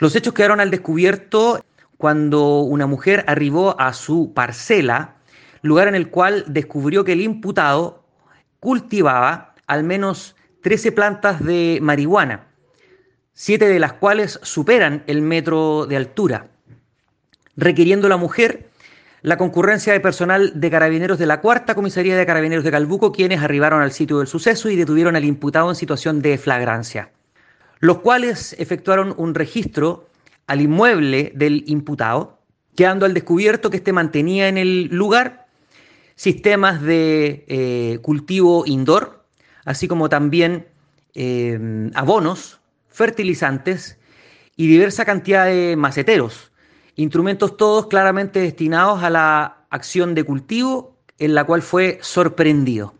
Los hechos quedaron al descubierto cuando una mujer arribó a su parcela, lugar en el cual descubrió que el imputado cultivaba al menos 13 plantas de marihuana, siete de las cuales superan el metro de altura, requiriendo la mujer la concurrencia de personal de carabineros de la cuarta comisaría de carabineros de Calbuco, quienes arribaron al sitio del suceso y detuvieron al imputado en situación de flagrancia, los cuales efectuaron un registro al inmueble del imputado, quedando al descubierto que éste mantenía en el lugar sistemas de eh, cultivo indoor, así como también eh, abonos, fertilizantes y diversa cantidad de maceteros, instrumentos todos claramente destinados a la acción de cultivo en la cual fue sorprendido.